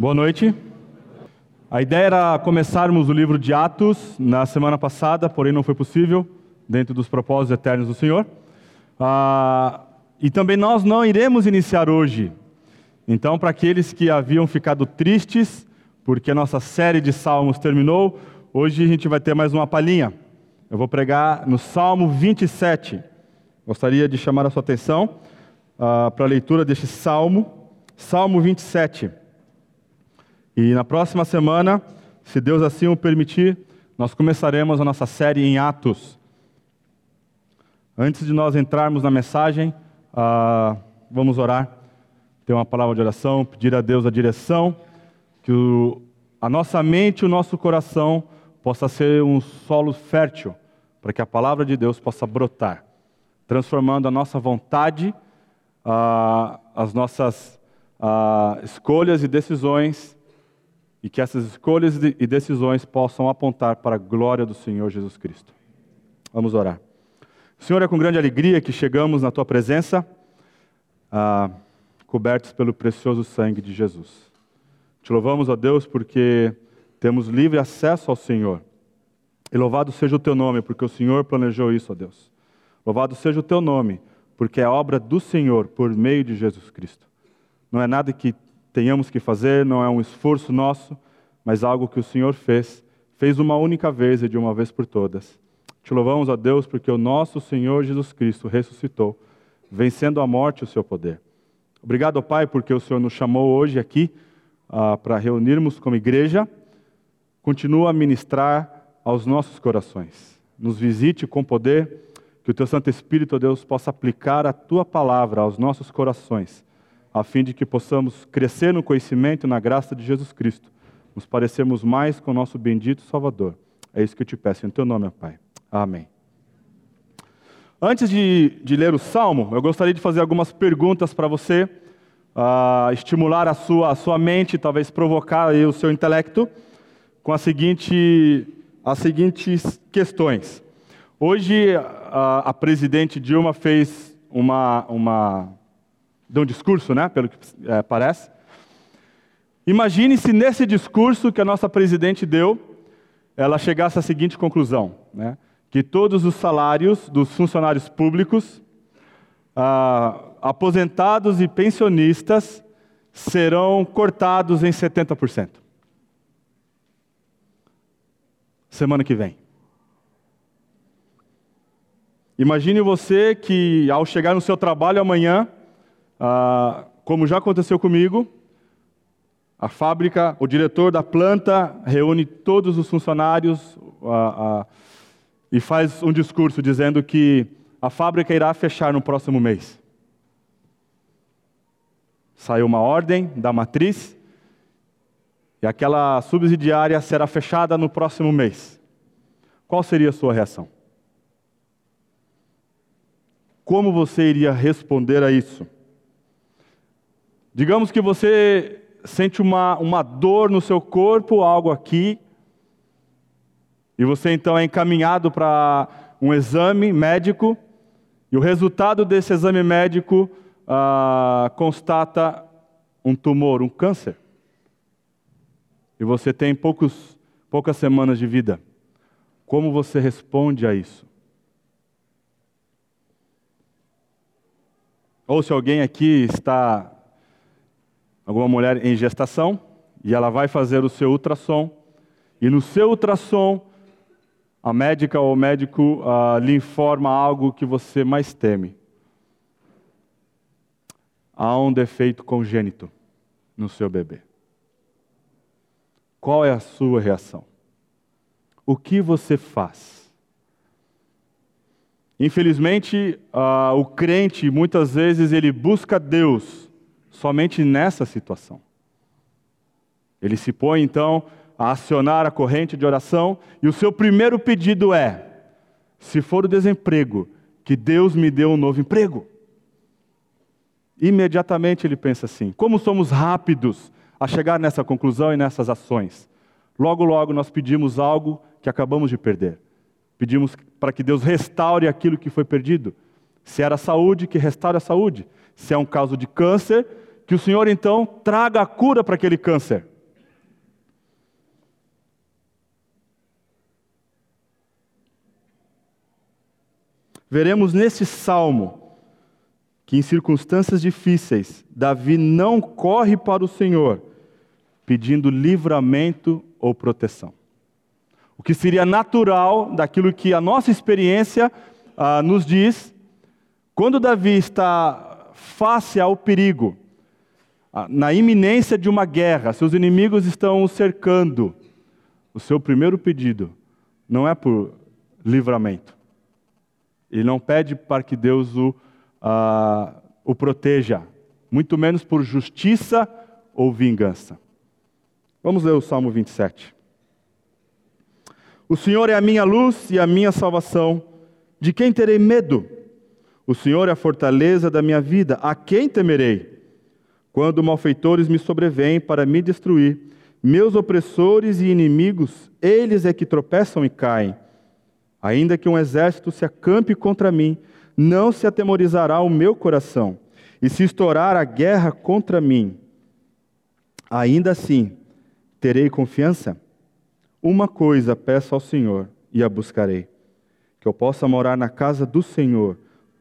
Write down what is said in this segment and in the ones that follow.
Boa noite. A ideia era começarmos o livro de Atos na semana passada, porém não foi possível, dentro dos propósitos eternos do Senhor. Ah, e também nós não iremos iniciar hoje. Então, para aqueles que haviam ficado tristes, porque a nossa série de salmos terminou, hoje a gente vai ter mais uma palhinha. Eu vou pregar no Salmo 27. Gostaria de chamar a sua atenção ah, para a leitura deste salmo, Salmo 27. E na próxima semana, se Deus assim o permitir, nós começaremos a nossa série em Atos. Antes de nós entrarmos na mensagem, uh, vamos orar, ter uma palavra de oração, pedir a Deus a direção, que o, a nossa mente e o nosso coração possa ser um solo fértil, para que a palavra de Deus possa brotar, transformando a nossa vontade, uh, as nossas uh, escolhas e decisões e que essas escolhas e decisões possam apontar para a glória do Senhor Jesus Cristo. Vamos orar. Senhor, é com grande alegria que chegamos na tua presença, ah, cobertos pelo precioso sangue de Jesus. Te louvamos, ó Deus, porque temos livre acesso ao Senhor. E louvado seja o teu nome, porque o Senhor planejou isso, ó Deus. Louvado seja o teu nome, porque é obra do Senhor por meio de Jesus Cristo. Não é nada que tenhamos que fazer, não é um esforço nosso, mas algo que o Senhor fez, fez uma única vez e de uma vez por todas. Te louvamos a Deus porque o nosso Senhor Jesus Cristo ressuscitou, vencendo a morte o seu poder. Obrigado, Pai, porque o Senhor nos chamou hoje aqui ah, para reunirmos como igreja. Continua a ministrar aos nossos corações. Nos visite com poder, que o Teu Santo Espírito, Deus, possa aplicar a Tua palavra aos nossos corações a fim de que possamos crescer no conhecimento e na graça de Jesus Cristo, nos parecermos mais com o nosso bendito Salvador. É isso que eu te peço em teu nome, Pai. Amém. Antes de, de ler o Salmo, eu gostaria de fazer algumas perguntas para você, uh, estimular a sua, a sua mente, talvez provocar o seu intelecto, com a seguinte, as seguintes questões. Hoje, a, a presidente Dilma fez uma, uma de um discurso, né, pelo que é, parece. Imagine se nesse discurso que a nossa presidente deu, ela chegasse à seguinte conclusão, né, que todos os salários dos funcionários públicos, ah, aposentados e pensionistas serão cortados em 70%. Semana que vem. Imagine você que ao chegar no seu trabalho amanhã, ah, como já aconteceu comigo, a fábrica, o diretor da planta reúne todos os funcionários ah, ah, e faz um discurso dizendo que a fábrica irá fechar no próximo mês. Saiu uma ordem da matriz e aquela subsidiária será fechada no próximo mês. Qual seria a sua reação? Como você iria responder a isso? Digamos que você sente uma, uma dor no seu corpo, algo aqui, e você então é encaminhado para um exame médico, e o resultado desse exame médico ah, constata um tumor, um câncer. E você tem poucos, poucas semanas de vida. Como você responde a isso? Ou se alguém aqui está alguma mulher em gestação, e ela vai fazer o seu ultrassom, e no seu ultrassom, a médica ou o médico uh, lhe informa algo que você mais teme. Há um defeito congênito no seu bebê. Qual é a sua reação? O que você faz? Infelizmente, uh, o crente muitas vezes ele busca Deus somente nessa situação. Ele se põe então a acionar a corrente de oração e o seu primeiro pedido é: se for o desemprego, que Deus me dê um novo emprego. Imediatamente ele pensa assim: como somos rápidos a chegar nessa conclusão e nessas ações. Logo, logo nós pedimos algo que acabamos de perder. Pedimos para que Deus restaure aquilo que foi perdido. Se era saúde, que restaure a saúde. Se é um caso de câncer, que o Senhor então traga a cura para aquele câncer. Veremos nesse salmo que em circunstâncias difíceis, Davi não corre para o Senhor pedindo livramento ou proteção. O que seria natural daquilo que a nossa experiência ah, nos diz, quando Davi está face ao perigo, na iminência de uma guerra, seus inimigos estão o cercando, o seu primeiro pedido não é por livramento. Ele não pede para que Deus o ah, o proteja, muito menos por justiça ou vingança. Vamos ler o Salmo 27. O Senhor é a minha luz e a minha salvação, de quem terei medo? O Senhor é a fortaleza da minha vida, a quem temerei? Quando malfeitores me sobrevêm para me destruir, meus opressores e inimigos, eles é que tropeçam e caem. Ainda que um exército se acampe contra mim, não se atemorizará o meu coração. E se estourar a guerra contra mim, ainda assim terei confiança? Uma coisa peço ao Senhor e a buscarei: que eu possa morar na casa do Senhor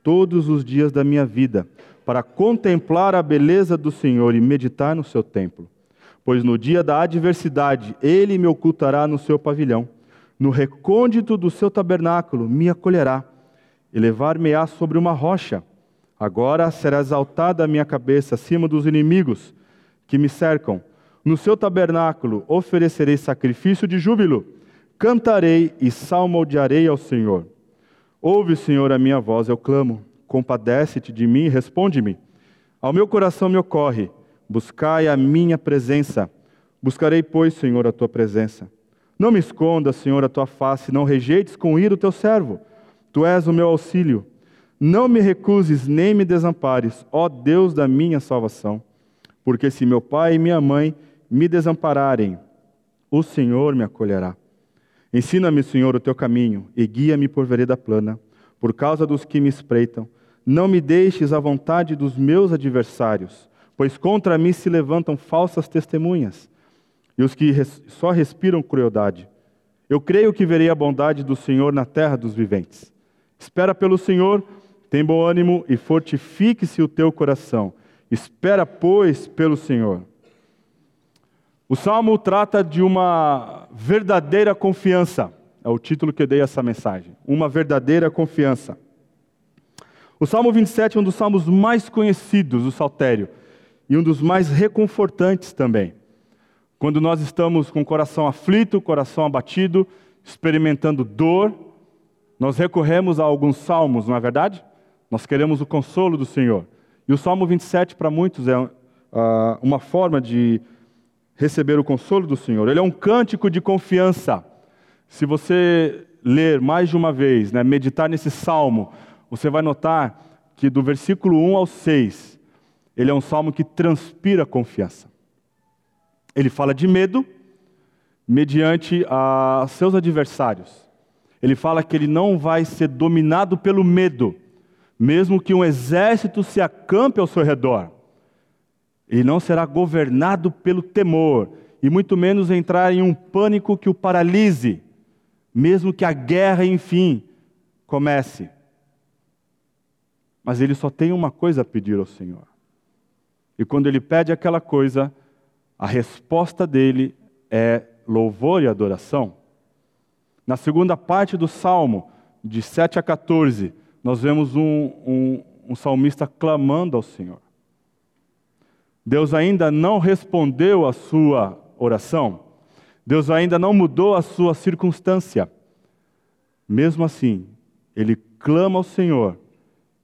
todos os dias da minha vida, para contemplar a beleza do Senhor e meditar no seu templo. Pois no dia da adversidade ele me ocultará no seu pavilhão, no recôndito do seu tabernáculo me acolherá elevar-me-á sobre uma rocha. Agora será exaltada a minha cabeça acima dos inimigos que me cercam. No seu tabernáculo oferecerei sacrifício de júbilo, cantarei e salmodiarei ao Senhor. Ouve, Senhor, a minha voz, eu clamo. Compadece-te de mim e responde-me. Ao meu coração me ocorre, buscai a minha presença. Buscarei, pois, Senhor, a tua presença. Não me esconda, Senhor, a tua face, não rejeites com ira o teu servo. Tu és o meu auxílio. Não me recuses nem me desampares, ó Deus da minha salvação. Porque se meu pai e minha mãe me desampararem, o Senhor me acolherá. Ensina-me, Senhor, o teu caminho e guia-me por vereda plana, por causa dos que me espreitam. Não me deixes à vontade dos meus adversários, pois contra mim se levantam falsas testemunhas e os que res só respiram crueldade. Eu creio que verei a bondade do Senhor na terra dos viventes. Espera pelo Senhor, tem bom ânimo e fortifique-se o teu coração. Espera, pois, pelo Senhor. O salmo trata de uma verdadeira confiança. É o título que eu dei a essa mensagem. Uma verdadeira confiança. O Salmo 27 é um dos salmos mais conhecidos do saltério e um dos mais reconfortantes também. Quando nós estamos com o coração aflito, coração abatido, experimentando dor, nós recorremos a alguns salmos, não é verdade? Nós queremos o consolo do Senhor. E o Salmo 27, para muitos, é uh, uma forma de receber o consolo do Senhor. Ele é um cântico de confiança. Se você ler mais de uma vez, né, meditar nesse salmo, você vai notar que do versículo 1 ao 6, ele é um salmo que transpira confiança. Ele fala de medo mediante a seus adversários. Ele fala que ele não vai ser dominado pelo medo, mesmo que um exército se acampe ao seu redor. Ele não será governado pelo temor, e muito menos entrar em um pânico que o paralise, mesmo que a guerra, enfim, comece. Mas ele só tem uma coisa a pedir ao Senhor. E quando ele pede aquela coisa, a resposta dele é louvor e adoração. Na segunda parte do salmo, de 7 a 14, nós vemos um, um, um salmista clamando ao Senhor. Deus ainda não respondeu a sua oração, Deus ainda não mudou a sua circunstância. Mesmo assim, ele clama ao Senhor,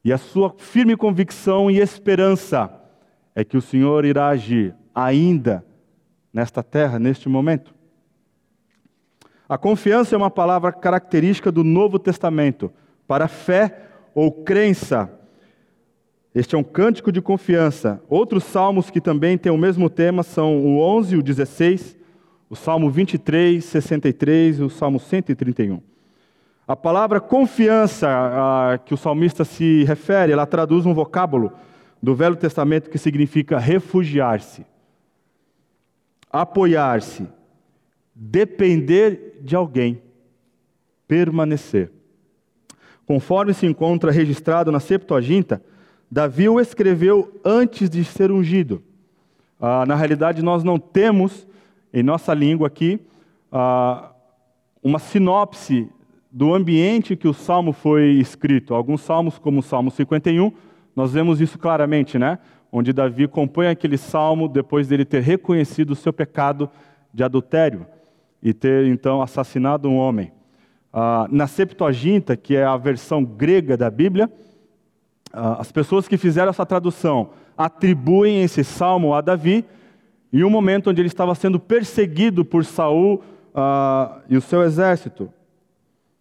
e a sua firme convicção e esperança é que o Senhor irá agir ainda nesta terra, neste momento. A confiança é uma palavra característica do Novo Testamento para fé ou crença. Este é um cântico de confiança. Outros salmos que também têm o mesmo tema são o 11 e o 16, o Salmo 23, 63 e o Salmo 131. A palavra confiança a que o salmista se refere, ela traduz um vocábulo do Velho Testamento que significa refugiar-se, apoiar-se, depender de alguém, permanecer. Conforme se encontra registrado na Septuaginta, Davi o escreveu antes de ser ungido. Ah, na realidade, nós não temos em nossa língua aqui ah, uma sinopse do ambiente que o salmo foi escrito. Alguns salmos, como o Salmo 51, nós vemos isso claramente, né? Onde Davi compõe aquele salmo depois dele ter reconhecido o seu pecado de adultério e ter então assassinado um homem. Ah, na Septuaginta, que é a versão grega da Bíblia, as pessoas que fizeram essa tradução atribuem esse salmo a Davi em um momento onde ele estava sendo perseguido por Saul ah, e o seu exército.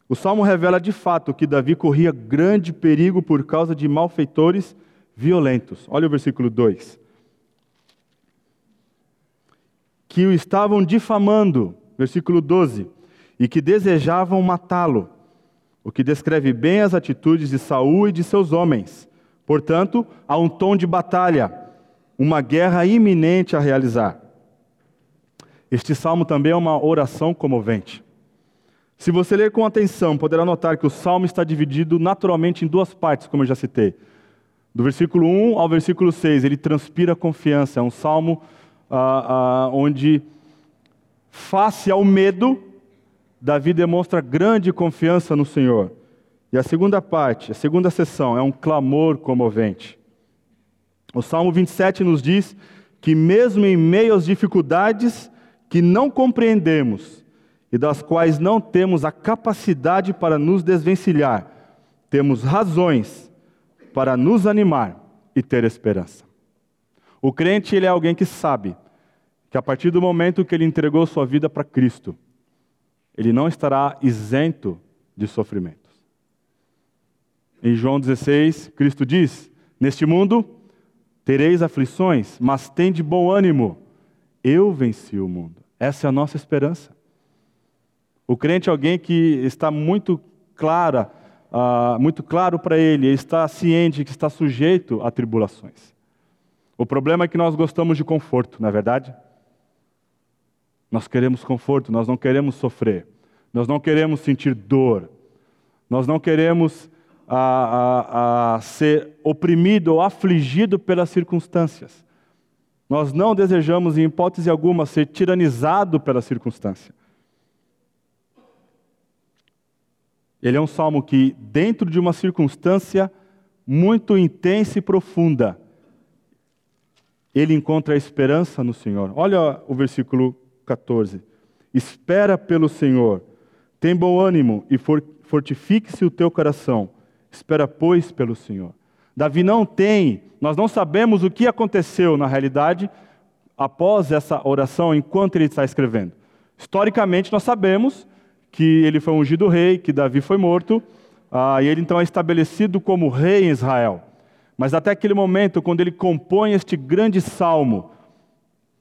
O salmo revela de fato que Davi corria grande perigo por causa de malfeitores violentos. Olha o versículo 2. Que o estavam difamando, versículo 12 e que desejavam matá-lo, o que descreve bem as atitudes de Saul e de seus homens. Portanto, há um tom de batalha, uma guerra iminente a realizar. Este salmo também é uma oração comovente. Se você ler com atenção, poderá notar que o salmo está dividido naturalmente em duas partes, como eu já citei. Do versículo 1 ao versículo 6, ele transpira confiança. É um salmo ah, ah, onde, face ao medo, Davi demonstra grande confiança no Senhor. E a segunda parte, a segunda sessão, é um clamor comovente. O Salmo 27 nos diz que, mesmo em meio às dificuldades que não compreendemos e das quais não temos a capacidade para nos desvencilhar, temos razões para nos animar e ter esperança. O crente ele é alguém que sabe que a partir do momento que ele entregou sua vida para Cristo, ele não estará isento de sofrimentos. Em João 16, Cristo diz: Neste mundo tereis aflições, mas tende bom ânimo. Eu venci o mundo. Essa é a nossa esperança. O crente é alguém que está muito clara, uh, muito claro para ele, está ciente que está sujeito a tribulações. O problema é que nós gostamos de conforto, não é verdade? Nós queremos conforto, nós não queremos sofrer, nós não queremos sentir dor, nós não queremos a, a, a ser oprimido ou afligido pelas circunstâncias. Nós não desejamos, em hipótese alguma, ser tiranizado pela circunstância. Ele é um salmo que, dentro de uma circunstância muito intensa e profunda, ele encontra a esperança no Senhor. Olha o versículo 14. Espera pelo Senhor, tem bom ânimo e fortifique-se o teu coração. Espera, pois, pelo Senhor. Davi não tem, nós não sabemos o que aconteceu na realidade após essa oração, enquanto ele está escrevendo. Historicamente, nós sabemos que ele foi ungido rei, que Davi foi morto, ah, e ele então é estabelecido como rei em Israel. Mas até aquele momento, quando ele compõe este grande salmo,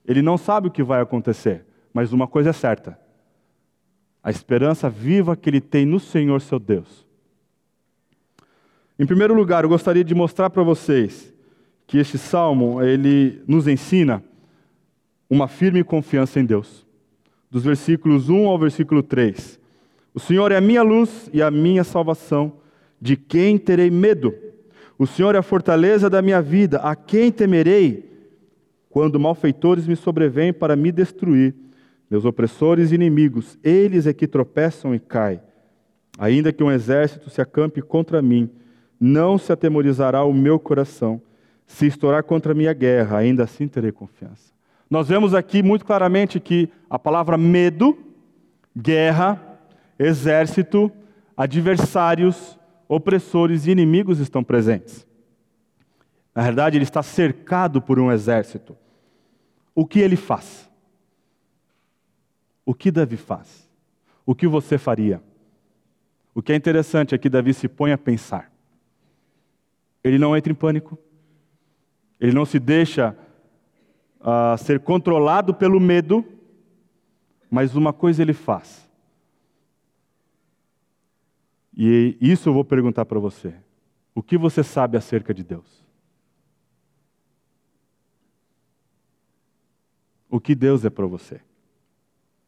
ele não sabe o que vai acontecer. Mas uma coisa é certa: a esperança viva que ele tem no Senhor seu Deus. Em primeiro lugar, eu gostaria de mostrar para vocês que este salmo, ele nos ensina uma firme confiança em Deus. Dos versículos 1 ao versículo 3. O Senhor é a minha luz e a minha salvação, de quem terei medo? O Senhor é a fortaleza da minha vida, a quem temerei? Quando malfeitores me sobrevêm para me destruir, meus opressores e inimigos, eles é que tropeçam e caem. Ainda que um exército se acampe contra mim, não se atemorizará o meu coração. Se estourar contra mim a guerra, ainda assim terei confiança. Nós vemos aqui muito claramente que a palavra medo, guerra, exército, adversários, opressores e inimigos estão presentes. Na verdade, ele está cercado por um exército. O que ele faz? o que Davi faz? O que você faria? O que é interessante é que Davi se põe a pensar. Ele não entra em pânico. Ele não se deixa uh, ser controlado pelo medo. Mas uma coisa ele faz. E isso eu vou perguntar para você. O que você sabe acerca de Deus? O que Deus é para você?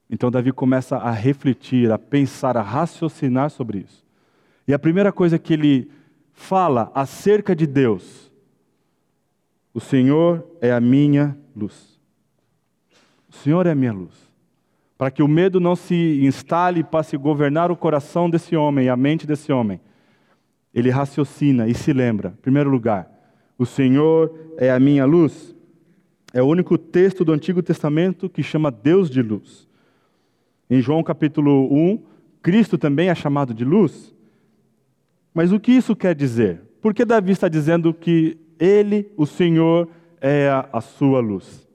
Então Davi começa a refletir, a pensar, a raciocinar sobre isso. E a primeira coisa que ele fala acerca de Deus, o Senhor é a minha luz. O Senhor é a minha luz. Para que o medo não se instale e passe governar o coração desse homem a mente desse homem, ele raciocina e se lembra, em primeiro lugar, o Senhor é a minha luz. É o único texto do Antigo Testamento que chama Deus de luz. Em João capítulo 1, Cristo também é chamado de luz. Mas o que isso quer dizer? Por que Davi está dizendo que ele, o Senhor, é a, sua luz?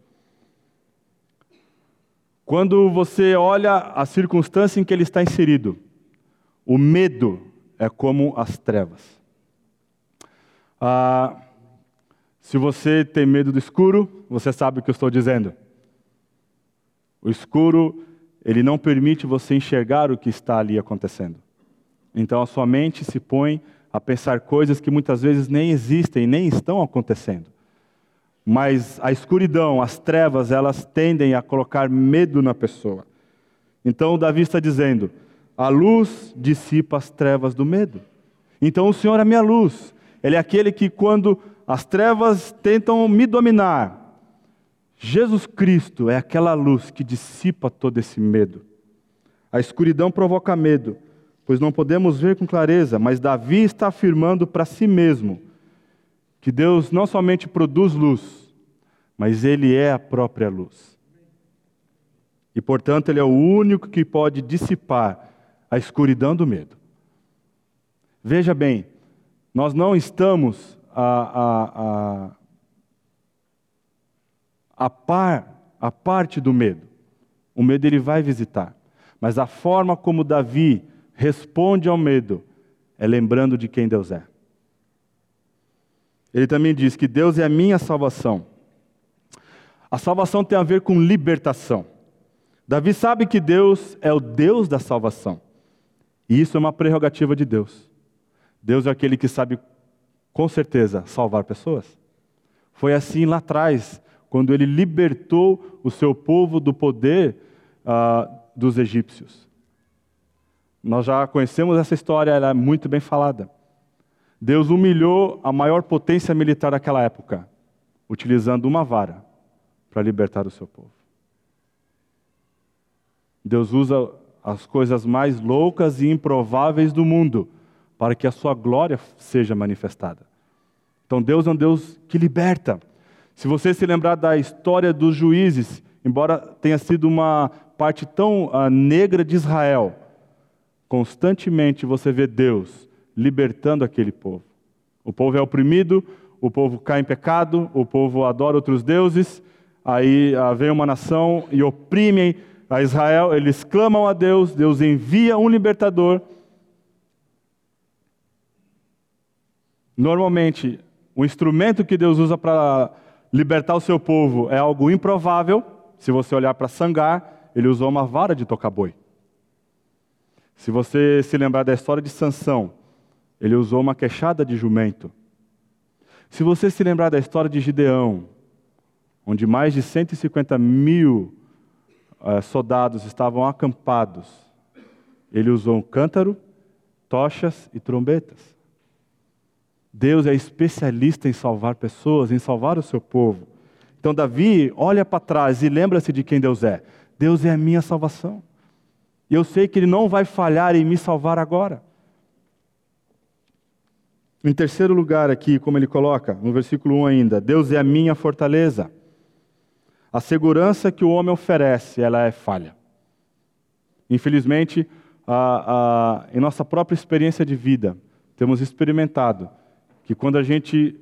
Quando você olha a circunstância em que ele está inserido, o medo é como as trevas. Ah, se você tem medo do escuro, você sabe o que eu estou dizendo. O escuro, ele não permite você enxergar o que está ali acontecendo. Então a sua mente se põe a pensar coisas que muitas vezes nem existem, nem estão acontecendo. Mas a escuridão, as trevas, elas tendem a colocar medo na pessoa. Então Davi está dizendo: a luz dissipa as trevas do medo. Então o Senhor é minha luz. Ele é aquele que, quando as trevas tentam me dominar, Jesus Cristo é aquela luz que dissipa todo esse medo. A escuridão provoca medo, pois não podemos ver com clareza, mas Davi está afirmando para si mesmo que Deus não somente produz luz, mas Ele é a própria luz. E, portanto, Ele é o único que pode dissipar a escuridão do medo. Veja bem, nós não estamos a, a, a, a par, a parte do medo. O medo ele vai visitar. Mas a forma como Davi responde ao medo é lembrando de quem Deus é. Ele também diz que Deus é a minha salvação. A salvação tem a ver com libertação. Davi sabe que Deus é o Deus da salvação. E isso é uma prerrogativa de Deus. Deus é aquele que sabe, com certeza, salvar pessoas. Foi assim lá atrás, quando ele libertou o seu povo do poder uh, dos egípcios. Nós já conhecemos essa história, ela é muito bem falada. Deus humilhou a maior potência militar daquela época, utilizando uma vara para libertar o seu povo. Deus usa as coisas mais loucas e improváveis do mundo para que a sua glória seja manifestada. Então Deus é um Deus que liberta. Se você se lembrar da história dos juízes, embora tenha sido uma parte tão uh, negra de Israel, Constantemente você vê Deus libertando aquele povo. O povo é oprimido, o povo cai em pecado, o povo adora outros deuses, aí ah, vem uma nação e oprimem a Israel, eles clamam a Deus, Deus envia um libertador. Normalmente, o instrumento que Deus usa para libertar o seu povo é algo improvável. Se você olhar para Sangar, ele usou uma vara de tocar boi. Se você se lembrar da história de Sansão, ele usou uma queixada de jumento. Se você se lembrar da história de Gideão, onde mais de 150 mil uh, soldados estavam acampados, ele usou um cântaro, tochas e trombetas. Deus é especialista em salvar pessoas, em salvar o seu povo. Então, Davi olha para trás e lembra-se de quem Deus é. Deus é a minha salvação. E eu sei que Ele não vai falhar em me salvar agora. Em terceiro lugar, aqui, como ele coloca, no versículo 1 ainda: Deus é a minha fortaleza. A segurança que o homem oferece, ela é falha. Infelizmente, em nossa própria experiência de vida, temos experimentado que quando a gente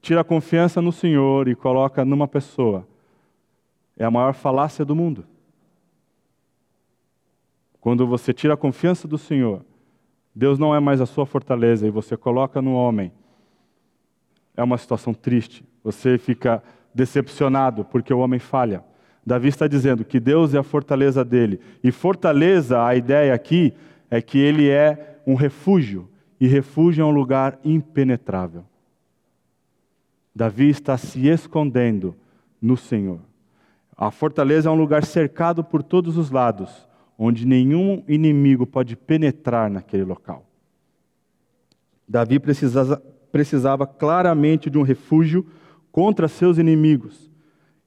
tira a confiança no Senhor e coloca numa pessoa, é a maior falácia do mundo. Quando você tira a confiança do Senhor, Deus não é mais a sua fortaleza e você coloca no homem, é uma situação triste. Você fica decepcionado porque o homem falha. Davi está dizendo que Deus é a fortaleza dele. E fortaleza, a ideia aqui é que ele é um refúgio. E refúgio é um lugar impenetrável. Davi está se escondendo no Senhor. A fortaleza é um lugar cercado por todos os lados, onde nenhum inimigo pode penetrar naquele local. Davi precisava, precisava claramente de um refúgio contra seus inimigos.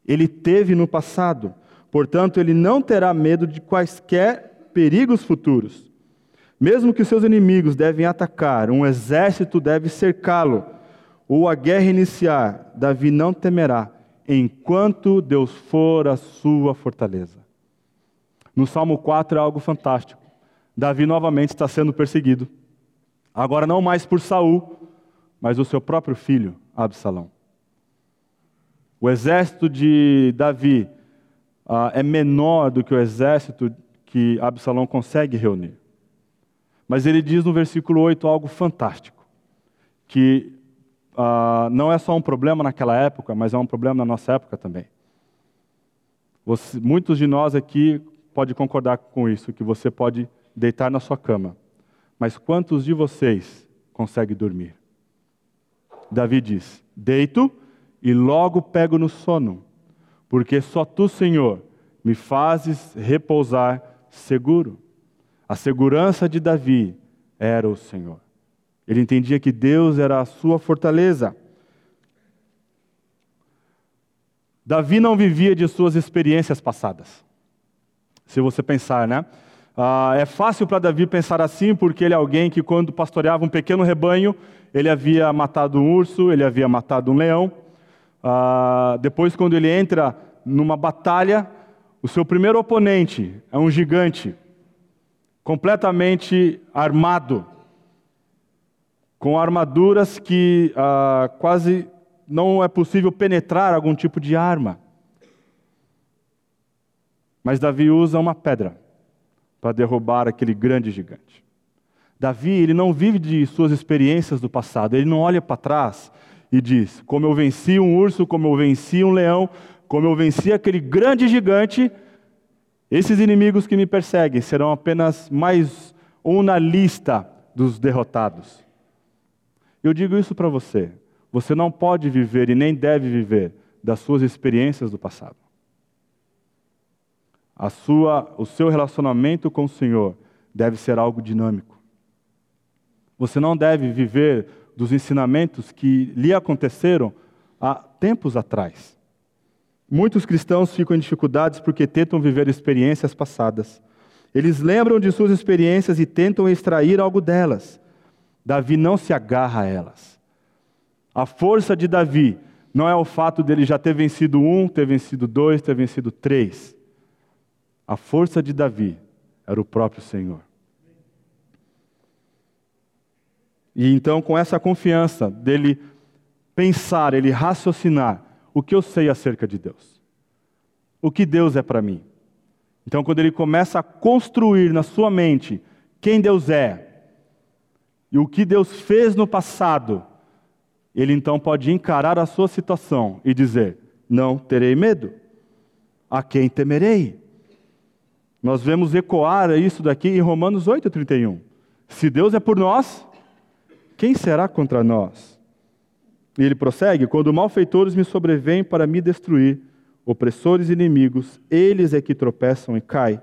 Ele teve no passado, portanto, ele não terá medo de quaisquer perigos futuros. Mesmo que seus inimigos devem atacar, um exército deve cercá-lo, ou a guerra iniciar, Davi não temerá, enquanto Deus for a sua fortaleza. No Salmo 4 é algo fantástico. Davi novamente está sendo perseguido. Agora não mais por Saul, mas o seu próprio filho, Absalão. O exército de Davi uh, é menor do que o exército que Absalão consegue reunir. Mas ele diz no versículo 8 algo fantástico: que uh, não é só um problema naquela época, mas é um problema na nossa época também. Você, muitos de nós aqui podem concordar com isso, que você pode deitar na sua cama. Mas quantos de vocês conseguem dormir? Davi diz: Deito e logo pego no sono, porque só tu, Senhor, me fazes repousar seguro. A segurança de Davi era o Senhor. Ele entendia que Deus era a sua fortaleza. Davi não vivia de suas experiências passadas. Se você pensar, né? Ah, é fácil para Davi pensar assim, porque ele é alguém que, quando pastoreava um pequeno rebanho, ele havia matado um urso, ele havia matado um leão. Ah, depois, quando ele entra numa batalha, o seu primeiro oponente é um gigante, completamente armado, com armaduras que ah, quase não é possível penetrar algum tipo de arma. Mas Davi usa uma pedra para derrubar aquele grande gigante. Davi, ele não vive de suas experiências do passado, ele não olha para trás e diz: como eu venci um urso, como eu venci um leão, como eu venci aquele grande gigante, esses inimigos que me perseguem serão apenas mais um na lista dos derrotados. Eu digo isso para você. Você não pode viver e nem deve viver das suas experiências do passado. A sua, o seu relacionamento com o Senhor deve ser algo dinâmico. Você não deve viver dos ensinamentos que lhe aconteceram há tempos atrás. Muitos cristãos ficam em dificuldades porque tentam viver experiências passadas. Eles lembram de suas experiências e tentam extrair algo delas. Davi não se agarra a elas. A força de Davi não é o fato dele já ter vencido um, ter vencido dois, ter vencido três. A força de Davi era o próprio Senhor. E então, com essa confiança dele pensar, ele raciocinar, o que eu sei acerca de Deus. O que Deus é para mim. Então, quando ele começa a construir na sua mente quem Deus é e o que Deus fez no passado, ele então pode encarar a sua situação e dizer: Não terei medo. A quem temerei? Nós vemos ecoar isso daqui em Romanos 8,31. Se Deus é por nós, quem será contra nós? E ele prossegue: Quando malfeitores me sobrevêm para me destruir, opressores e inimigos, eles é que tropeçam e caem.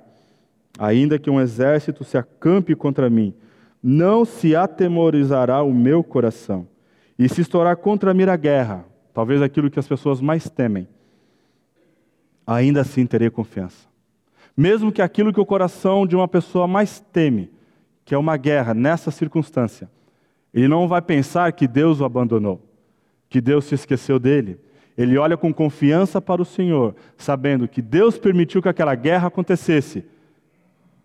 Ainda que um exército se acampe contra mim, não se atemorizará o meu coração. E se estourar contra mim a guerra, talvez aquilo que as pessoas mais temem, ainda assim terei confiança. Mesmo que aquilo que o coração de uma pessoa mais teme, que é uma guerra nessa circunstância, ele não vai pensar que Deus o abandonou que Deus se esqueceu dele. Ele olha com confiança para o Senhor, sabendo que Deus permitiu que aquela guerra acontecesse.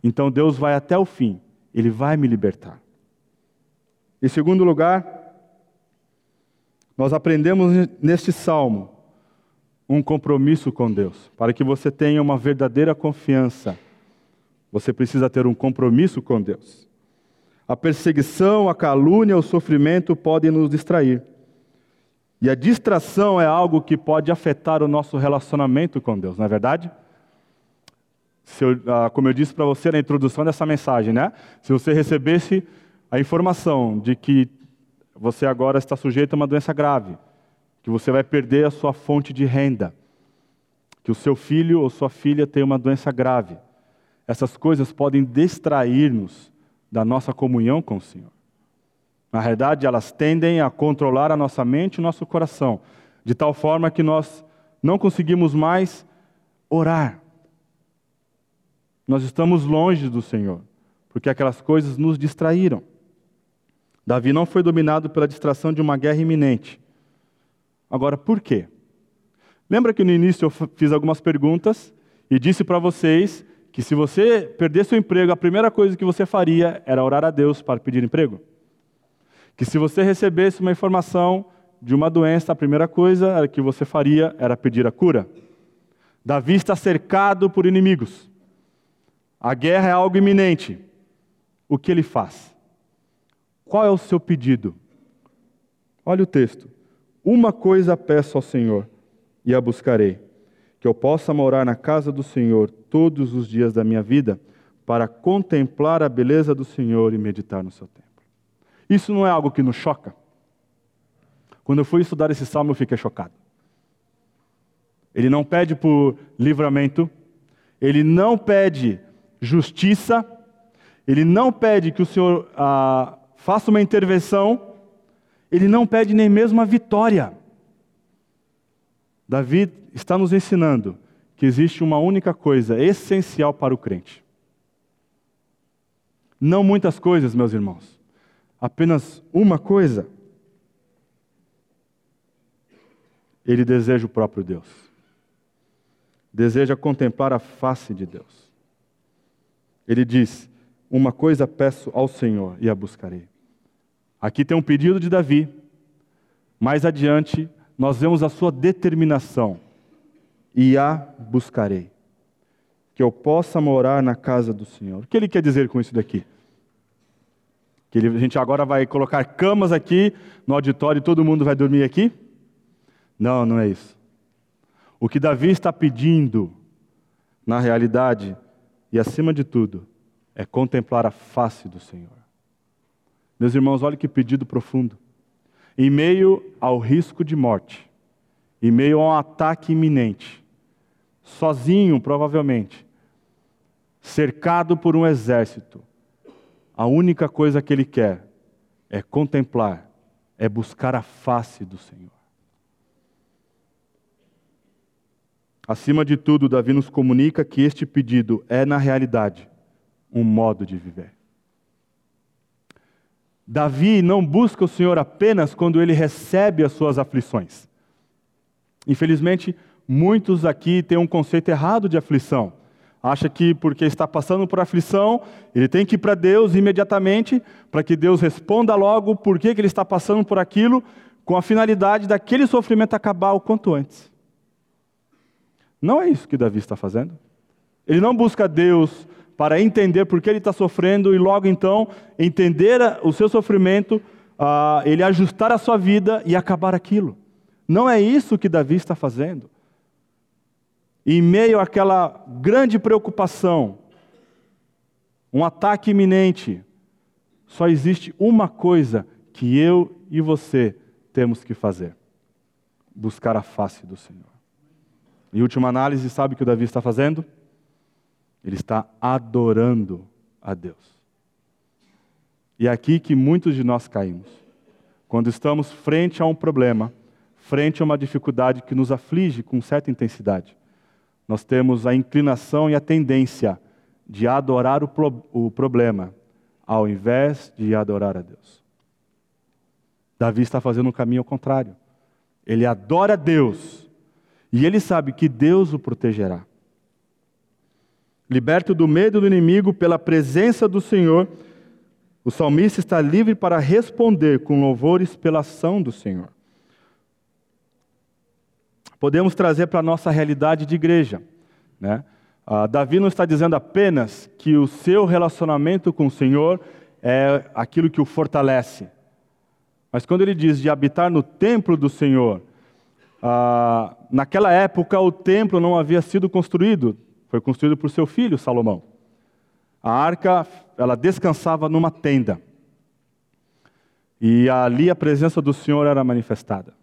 Então Deus vai até o fim, ele vai me libertar. Em segundo lugar, nós aprendemos neste salmo um compromisso com Deus. Para que você tenha uma verdadeira confiança, você precisa ter um compromisso com Deus. A perseguição, a calúnia, o sofrimento podem nos distrair. E a distração é algo que pode afetar o nosso relacionamento com Deus, não é verdade? Eu, ah, como eu disse para você na introdução dessa mensagem, né? Se você recebesse a informação de que você agora está sujeito a uma doença grave, que você vai perder a sua fonte de renda, que o seu filho ou sua filha tem uma doença grave. Essas coisas podem distrair-nos da nossa comunhão com o Senhor. Na realidade, elas tendem a controlar a nossa mente e o nosso coração, de tal forma que nós não conseguimos mais orar. Nós estamos longe do Senhor, porque aquelas coisas nos distraíram. Davi não foi dominado pela distração de uma guerra iminente. Agora, por quê? Lembra que no início eu fiz algumas perguntas e disse para vocês que se você perder seu emprego, a primeira coisa que você faria era orar a Deus para pedir emprego? Que se você recebesse uma informação de uma doença, a primeira coisa que você faria era pedir a cura. Davi está cercado por inimigos. A guerra é algo iminente. O que ele faz? Qual é o seu pedido? Olha o texto. Uma coisa peço ao Senhor e a buscarei: que eu possa morar na casa do Senhor todos os dias da minha vida, para contemplar a beleza do Senhor e meditar no seu tempo. Isso não é algo que nos choca? Quando eu fui estudar esse salmo, eu fiquei chocado. Ele não pede por livramento, ele não pede justiça, ele não pede que o Senhor ah, faça uma intervenção, ele não pede nem mesmo a vitória. Davi está nos ensinando que existe uma única coisa essencial para o crente. Não muitas coisas, meus irmãos apenas uma coisa. Ele deseja o próprio Deus. Deseja contemplar a face de Deus. Ele diz: Uma coisa peço ao Senhor e a buscarei. Aqui tem um pedido de Davi. Mais adiante, nós vemos a sua determinação: E a buscarei. Que eu possa morar na casa do Senhor. O que ele quer dizer com isso daqui? Que a gente agora vai colocar camas aqui no auditório e todo mundo vai dormir aqui? Não, não é isso. O que Davi está pedindo, na realidade, e acima de tudo, é contemplar a face do Senhor. Meus irmãos, olha que pedido profundo. Em meio ao risco de morte, em meio a um ataque iminente, sozinho provavelmente, cercado por um exército, a única coisa que ele quer é contemplar, é buscar a face do Senhor. Acima de tudo, Davi nos comunica que este pedido é, na realidade, um modo de viver. Davi não busca o Senhor apenas quando ele recebe as suas aflições. Infelizmente, muitos aqui têm um conceito errado de aflição acha que porque está passando por aflição, ele tem que ir para Deus imediatamente, para que Deus responda logo por que, que ele está passando por aquilo, com a finalidade daquele sofrimento acabar o quanto antes. Não é isso que Davi está fazendo. Ele não busca Deus para entender por que ele está sofrendo e logo então entender o seu sofrimento, uh, ele ajustar a sua vida e acabar aquilo. Não é isso que Davi está fazendo em meio àquela grande preocupação, um ataque iminente, só existe uma coisa que eu e você temos que fazer: buscar a face do Senhor. Em última análise, sabe o que o Davi está fazendo? Ele está adorando a Deus. E é aqui que muitos de nós caímos. Quando estamos frente a um problema, frente a uma dificuldade que nos aflige com certa intensidade nós temos a inclinação e a tendência de adorar o, pro, o problema, ao invés de adorar a Deus. Davi está fazendo um caminho ao contrário. Ele adora Deus e ele sabe que Deus o protegerá. Liberto do medo do inimigo pela presença do Senhor, o salmista está livre para responder com louvores pela ação do Senhor podemos trazer para a nossa realidade de igreja. Né? Ah, Davi não está dizendo apenas que o seu relacionamento com o Senhor é aquilo que o fortalece. Mas quando ele diz de habitar no templo do Senhor, ah, naquela época o templo não havia sido construído, foi construído por seu filho Salomão. A arca, ela descansava numa tenda. E ali a presença do Senhor era manifestada.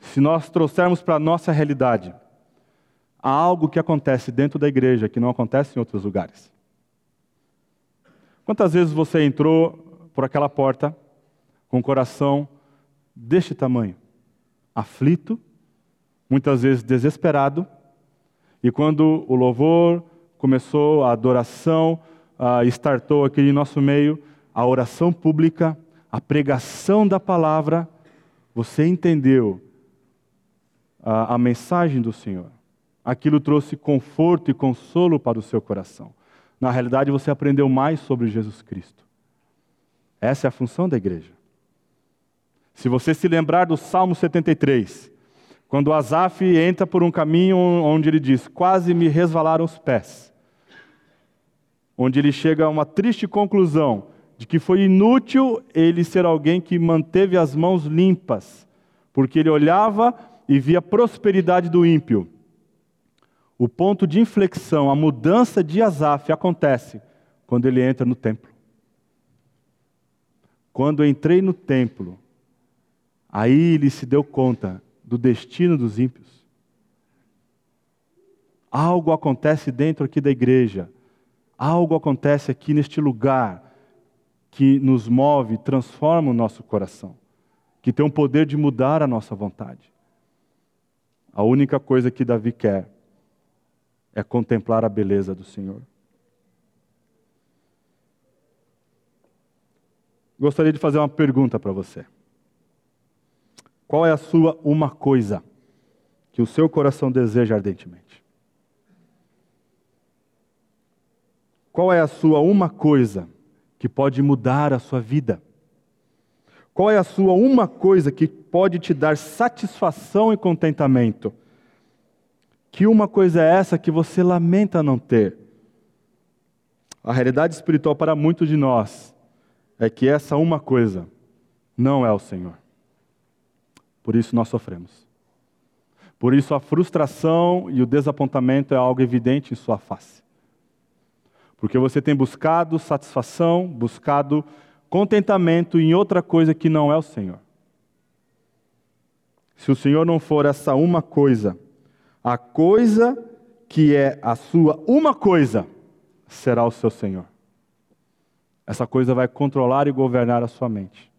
Se nós trouxermos para a nossa realidade, há algo que acontece dentro da igreja que não acontece em outros lugares. Quantas vezes você entrou por aquela porta com o coração deste tamanho, aflito, muitas vezes desesperado, e quando o louvor começou, a adoração uh, startou aqui em nosso meio, a oração pública, a pregação da palavra, você entendeu a, a mensagem do Senhor. Aquilo trouxe conforto e consolo para o seu coração. Na realidade, você aprendeu mais sobre Jesus Cristo. Essa é a função da igreja. Se você se lembrar do Salmo 73, quando Asaf entra por um caminho onde ele diz: Quase me resvalaram os pés. Onde ele chega a uma triste conclusão de que foi inútil ele ser alguém que manteve as mãos limpas, porque ele olhava e via a prosperidade do ímpio. O ponto de inflexão, a mudança de Asaf acontece quando ele entra no templo. Quando entrei no templo, aí ele se deu conta do destino dos ímpios. Algo acontece dentro aqui da igreja, algo acontece aqui neste lugar que nos move, transforma o nosso coração, que tem o poder de mudar a nossa vontade. A única coisa que Davi quer é contemplar a beleza do Senhor. Gostaria de fazer uma pergunta para você. Qual é a sua uma coisa que o seu coração deseja ardentemente? Qual é a sua uma coisa que pode mudar a sua vida? Qual é a sua uma coisa que pode te dar satisfação e contentamento? Que uma coisa é essa que você lamenta não ter? A realidade espiritual para muitos de nós é que essa uma coisa não é o Senhor. Por isso nós sofremos. Por isso a frustração e o desapontamento é algo evidente em sua face. Porque você tem buscado satisfação, buscado contentamento em outra coisa que não é o Senhor. Se o Senhor não for essa uma coisa, a coisa que é a sua uma coisa será o seu Senhor. Essa coisa vai controlar e governar a sua mente.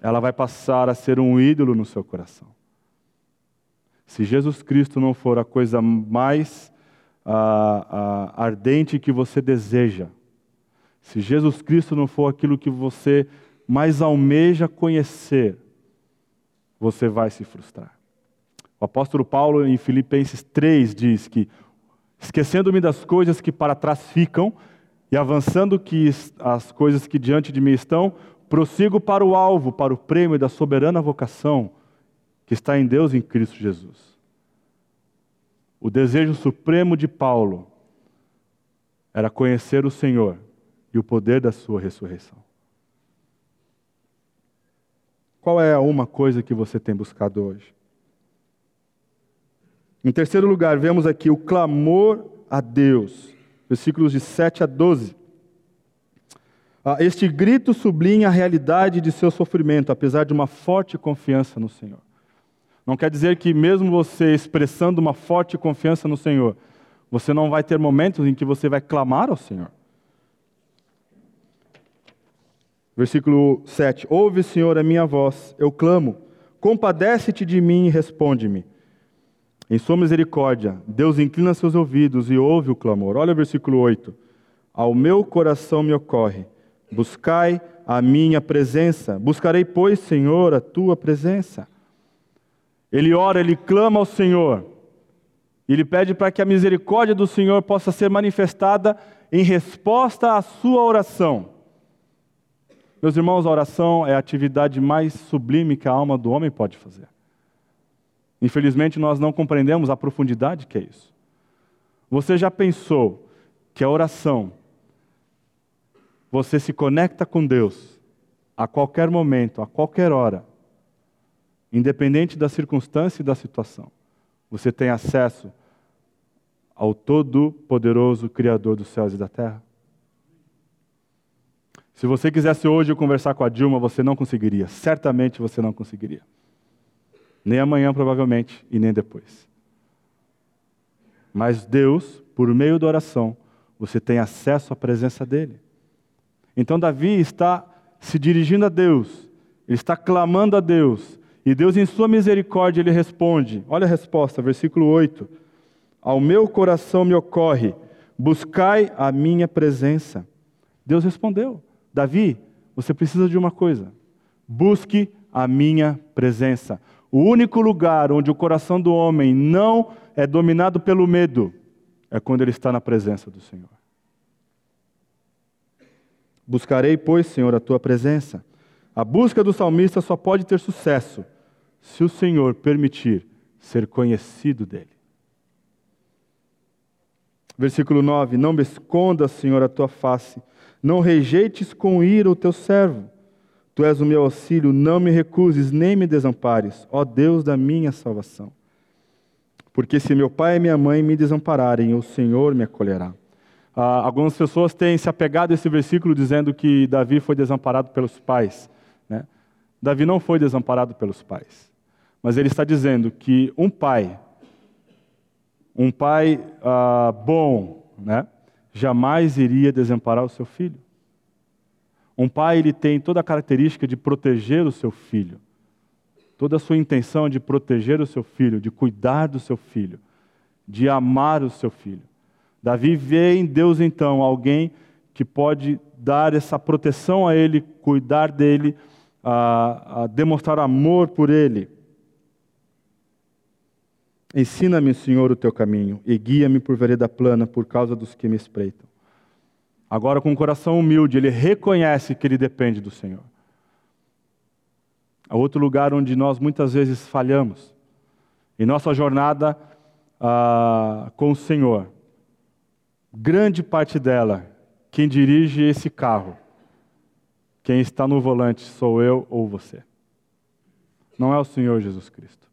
Ela vai passar a ser um ídolo no seu coração. Se Jesus Cristo não for a coisa mais ah, ah, ardente que você deseja, se Jesus Cristo não for aquilo que você mais almeja conhecer, você vai se frustrar. O apóstolo Paulo, em Filipenses 3, diz que, esquecendo-me das coisas que para trás ficam e avançando que as coisas que diante de mim estão, prossigo para o alvo, para o prêmio da soberana vocação que está em Deus em Cristo Jesus. O desejo supremo de Paulo era conhecer o Senhor e o poder da sua ressurreição. Qual é uma coisa que você tem buscado hoje? Em terceiro lugar, vemos aqui o clamor a Deus, versículos de 7 a 12. Ah, este grito sublinha a realidade de seu sofrimento, apesar de uma forte confiança no Senhor. Não quer dizer que, mesmo você expressando uma forte confiança no Senhor, você não vai ter momentos em que você vai clamar ao Senhor. Versículo 7: Ouve, Senhor, a minha voz, eu clamo, compadece-te de mim e responde-me. Em sua misericórdia, Deus inclina seus ouvidos e ouve o clamor. Olha o versículo 8. Ao meu coração me ocorre, buscai a minha presença. Buscarei, pois, Senhor, a tua presença. Ele ora, ele clama ao Senhor. Ele pede para que a misericórdia do Senhor possa ser manifestada em resposta à sua oração. Meus irmãos, a oração é a atividade mais sublime que a alma do homem pode fazer. Infelizmente, nós não compreendemos a profundidade que é isso. Você já pensou que a oração, você se conecta com Deus a qualquer momento, a qualquer hora, independente da circunstância e da situação. Você tem acesso ao todo-poderoso Criador dos céus e da terra? Se você quisesse hoje conversar com a Dilma, você não conseguiria. Certamente você não conseguiria. Nem amanhã, provavelmente, e nem depois. Mas Deus, por meio da oração, você tem acesso à presença dele. Então Davi está se dirigindo a Deus, ele está clamando a Deus, e Deus, em sua misericórdia, ele responde. Olha a resposta, versículo 8: Ao meu coração me ocorre, buscai a minha presença. Deus respondeu: Davi, você precisa de uma coisa, busque a minha presença. O único lugar onde o coração do homem não é dominado pelo medo é quando ele está na presença do Senhor. Buscarei, pois, Senhor, a tua presença. A busca do salmista só pode ter sucesso se o Senhor permitir ser conhecido dele. Versículo 9: Não me escondas, Senhor, a tua face, não rejeites com ira o teu servo. Tu és o meu auxílio, não me recuses nem me desampares, ó Deus da minha salvação. Porque se meu pai e minha mãe me desampararem, o Senhor me acolherá. Ah, algumas pessoas têm se apegado a esse versículo dizendo que Davi foi desamparado pelos pais. Né? Davi não foi desamparado pelos pais, mas ele está dizendo que um pai, um pai ah, bom, né, jamais iria desamparar o seu filho. Um pai ele tem toda a característica de proteger o seu filho. Toda a sua intenção é de proteger o seu filho, de cuidar do seu filho, de amar o seu filho. Davi vê em Deus então alguém que pode dar essa proteção a ele, cuidar dele, a, a demonstrar amor por ele. Ensina-me, Senhor, o teu caminho e guia-me por vereda plana por causa dos que me espreitam. Agora, com o coração humilde, ele reconhece que ele depende do Senhor. É outro lugar onde nós muitas vezes falhamos. Em nossa jornada ah, com o Senhor, grande parte dela, quem dirige esse carro, quem está no volante, sou eu ou você. Não é o Senhor Jesus Cristo.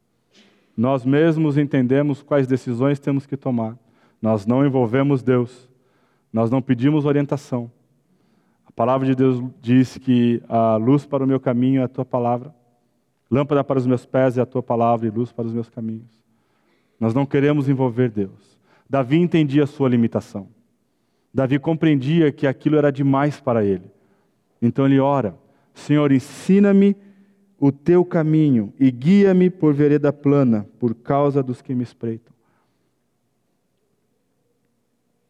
Nós mesmos entendemos quais decisões temos que tomar. Nós não envolvemos Deus. Nós não pedimos orientação. A palavra de Deus diz que a luz para o meu caminho é a tua palavra, lâmpada para os meus pés é a tua palavra e luz para os meus caminhos. Nós não queremos envolver Deus. Davi entendia a sua limitação. Davi compreendia que aquilo era demais para ele. Então ele ora: Senhor, ensina-me o teu caminho e guia-me por vereda plana, por causa dos que me espreitam.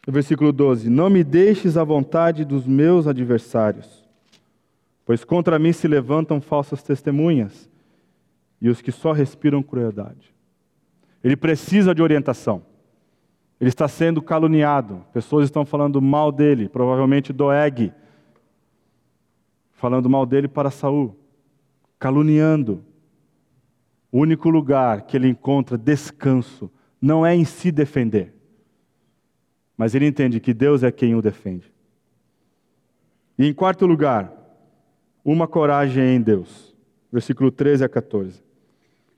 Versículo 12: Não me deixes à vontade dos meus adversários, pois contra mim se levantam falsas testemunhas e os que só respiram crueldade. Ele precisa de orientação. Ele está sendo caluniado. Pessoas estão falando mal dele, provavelmente Doeg, falando mal dele para Saul, caluniando. O único lugar que ele encontra descanso não é em se defender, mas ele entende que Deus é quem o defende. E em quarto lugar, uma coragem em Deus. Versículo 13 a 14.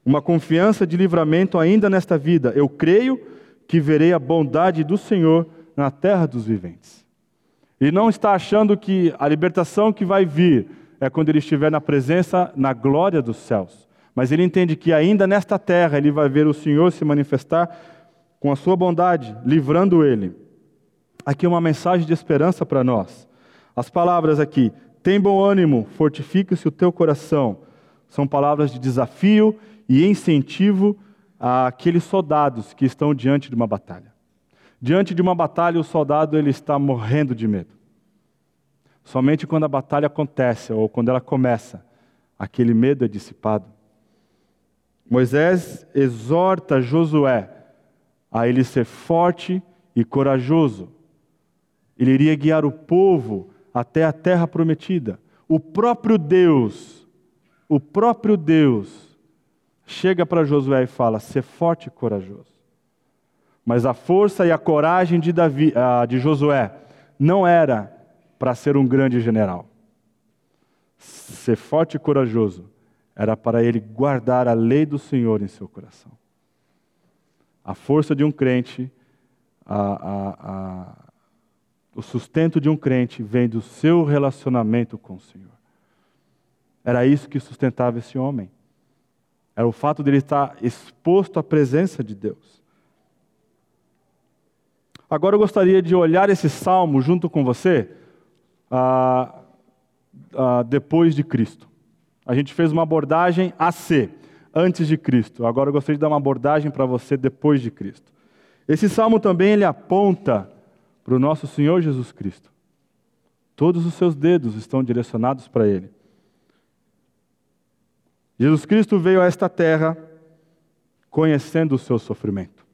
Uma confiança de livramento ainda nesta vida. Eu creio que verei a bondade do Senhor na terra dos viventes. E não está achando que a libertação que vai vir é quando ele estiver na presença, na glória dos céus. Mas ele entende que ainda nesta terra ele vai ver o Senhor se manifestar com a sua bondade, livrando ele aqui uma mensagem de esperança para nós. As palavras aqui, tem bom ânimo, fortifique-se o teu coração, são palavras de desafio e incentivo àqueles soldados que estão diante de uma batalha. Diante de uma batalha, o soldado ele está morrendo de medo. Somente quando a batalha acontece ou quando ela começa, aquele medo é dissipado. Moisés exorta Josué a ele ser forte e corajoso, ele iria guiar o povo até a terra prometida. O próprio Deus, o próprio Deus, chega para Josué e fala: ser forte e corajoso. Mas a força e a coragem de, Davi, ah, de Josué não era para ser um grande general. Ser forte e corajoso era para ele guardar a lei do Senhor em seu coração. A força de um crente, a, a, a o sustento de um crente vem do seu relacionamento com o Senhor. Era isso que sustentava esse homem. Era o fato de ele estar exposto à presença de Deus. Agora eu gostaria de olhar esse salmo junto com você ah, ah, depois de Cristo. A gente fez uma abordagem AC, antes de Cristo. Agora eu gostaria de dar uma abordagem para você depois de Cristo. Esse salmo também ele aponta para o nosso Senhor Jesus Cristo. Todos os seus dedos estão direcionados para Ele. Jesus Cristo veio a esta terra conhecendo o seu sofrimento.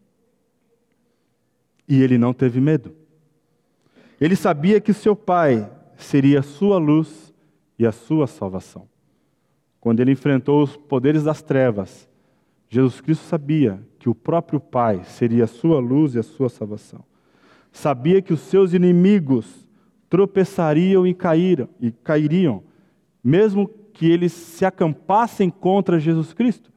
E ele não teve medo. Ele sabia que seu Pai seria a sua luz e a sua salvação. Quando ele enfrentou os poderes das trevas, Jesus Cristo sabia que o próprio Pai seria a sua luz e a sua salvação. Sabia que os seus inimigos tropeçariam e, caíram, e cairiam, mesmo que eles se acampassem contra Jesus Cristo.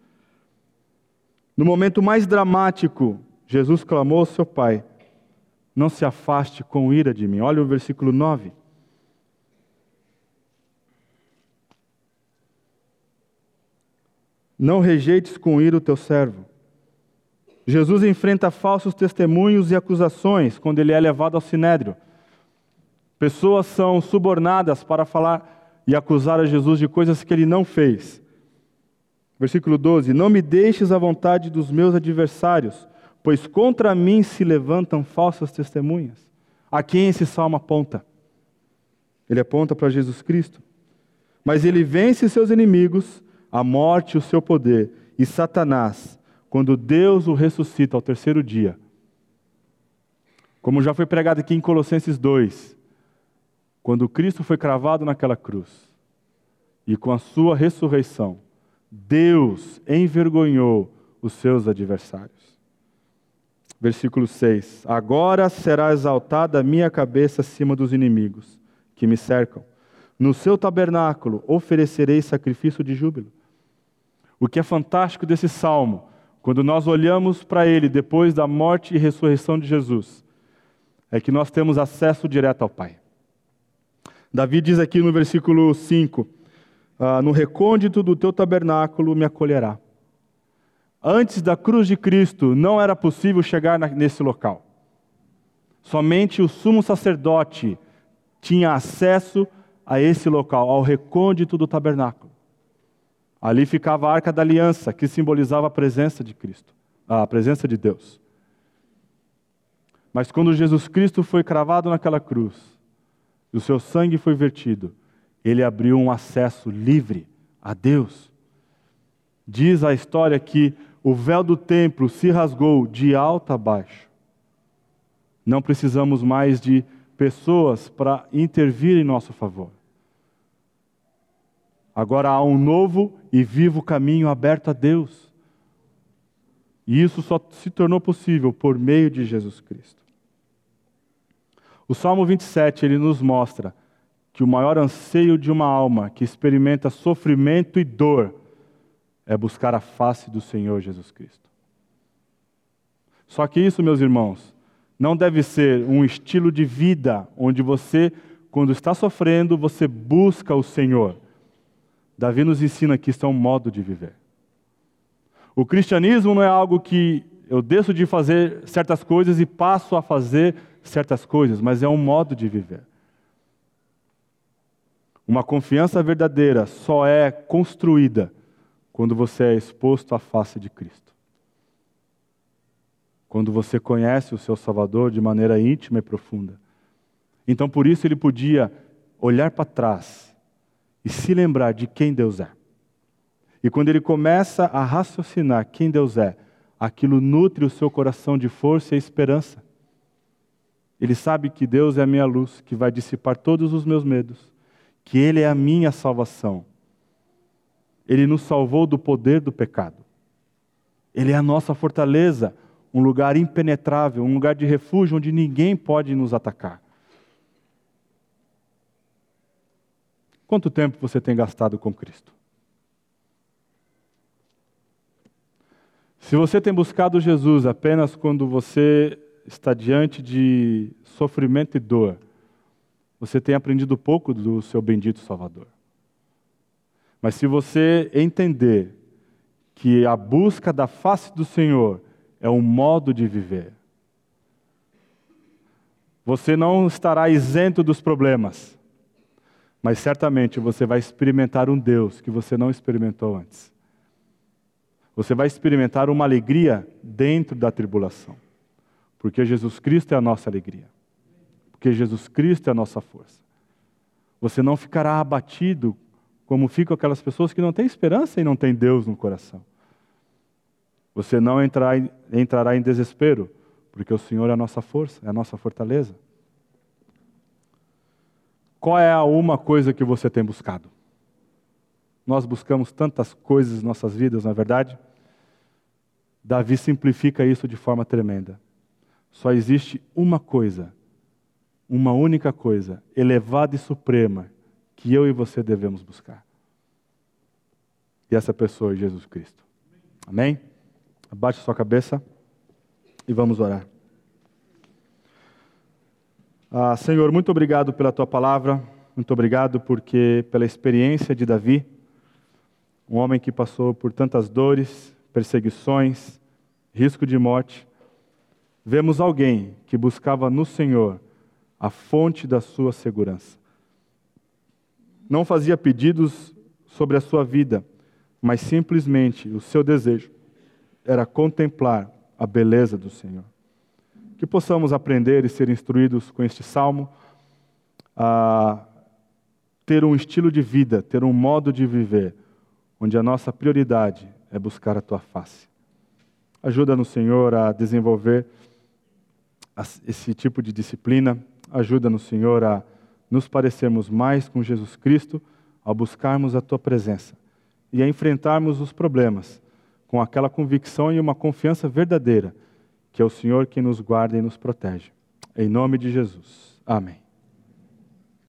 No momento mais dramático, Jesus clamou ao seu Pai: Não se afaste com ira de mim. Olha o versículo 9. Não rejeites com ira o teu servo. Jesus enfrenta falsos testemunhos e acusações quando ele é levado ao sinédrio. Pessoas são subornadas para falar e acusar a Jesus de coisas que ele não fez. Versículo 12: Não me deixes à vontade dos meus adversários, pois contra mim se levantam falsas testemunhas. A quem esse salmo aponta? Ele aponta para Jesus Cristo. Mas ele vence seus inimigos a morte o seu poder, e Satanás, quando Deus o ressuscita ao terceiro dia. Como já foi pregado aqui em Colossenses 2, quando Cristo foi cravado naquela cruz, e com a sua ressurreição, Deus envergonhou os seus adversários. Versículo 6: Agora será exaltada a minha cabeça acima dos inimigos que me cercam. No seu tabernáculo oferecerei sacrifício de júbilo. O que é fantástico desse salmo, quando nós olhamos para ele depois da morte e ressurreição de Jesus, é que nós temos acesso direto ao Pai. Davi diz aqui no versículo 5: ah, No recôndito do teu tabernáculo me acolherá. Antes da cruz de Cristo, não era possível chegar nesse local. Somente o sumo sacerdote tinha acesso a esse local, ao recôndito do tabernáculo. Ali ficava a arca da aliança, que simbolizava a presença de Cristo, a presença de Deus. Mas quando Jesus Cristo foi cravado naquela cruz, e o seu sangue foi vertido, ele abriu um acesso livre a Deus. Diz a história que o véu do templo se rasgou de alto a baixo. Não precisamos mais de pessoas para intervir em nosso favor. Agora há um novo e vivo caminho aberto a Deus. E isso só se tornou possível por meio de Jesus Cristo. O Salmo 27, ele nos mostra que o maior anseio de uma alma que experimenta sofrimento e dor é buscar a face do Senhor Jesus Cristo. Só que isso, meus irmãos, não deve ser um estilo de vida onde você, quando está sofrendo, você busca o Senhor. Davi nos ensina que isso é um modo de viver. O cristianismo não é algo que eu deixo de fazer certas coisas e passo a fazer certas coisas, mas é um modo de viver. Uma confiança verdadeira só é construída quando você é exposto à face de Cristo. Quando você conhece o seu Salvador de maneira íntima e profunda. Então, por isso, ele podia olhar para trás e se lembrar de quem Deus é. E quando ele começa a raciocinar quem Deus é, aquilo nutre o seu coração de força e esperança. Ele sabe que Deus é a minha luz, que vai dissipar todos os meus medos, que Ele é a minha salvação. Ele nos salvou do poder do pecado. Ele é a nossa fortaleza, um lugar impenetrável, um lugar de refúgio onde ninguém pode nos atacar. Quanto tempo você tem gastado com Cristo? Se você tem buscado Jesus apenas quando você está diante de sofrimento e dor, você tem aprendido pouco do seu bendito Salvador. Mas se você entender que a busca da face do Senhor é um modo de viver, Você não estará isento dos problemas, mas certamente você vai experimentar um Deus que você não experimentou antes. Você vai experimentar uma alegria dentro da tribulação, porque Jesus Cristo é a nossa alegria, porque Jesus Cristo é a nossa força. Você não ficará abatido como ficam aquelas pessoas que não têm esperança e não têm Deus no coração. Você não entrará em, desespero, porque o Senhor é a nossa força, é a nossa fortaleza. Qual é a uma coisa que você tem buscado? Nós buscamos tantas coisas em nossas vidas, na é verdade? Davi simplifica isso de forma tremenda. Só existe uma coisa, uma única coisa, elevada e suprema, que eu e você devemos buscar. E essa pessoa é Jesus Cristo. Amém? Abaixe sua cabeça e vamos orar. Ah, Senhor, muito obrigado pela tua palavra, muito obrigado porque pela experiência de Davi, um homem que passou por tantas dores, perseguições, risco de morte. Vemos alguém que buscava no Senhor a fonte da sua segurança. Não fazia pedidos sobre a sua vida, mas simplesmente o seu desejo era contemplar a beleza do Senhor. Que possamos aprender e ser instruídos com este salmo a ter um estilo de vida, ter um modo de viver, onde a nossa prioridade é buscar a tua face. Ajuda-nos, Senhor, a desenvolver esse tipo de disciplina. Ajuda-nos, Senhor, a nos parecermos mais com Jesus Cristo ao buscarmos a tua presença e a enfrentarmos os problemas com aquela convicção e uma confiança verdadeira que é o Senhor que nos guarda e nos protege. Em nome de Jesus. Amém.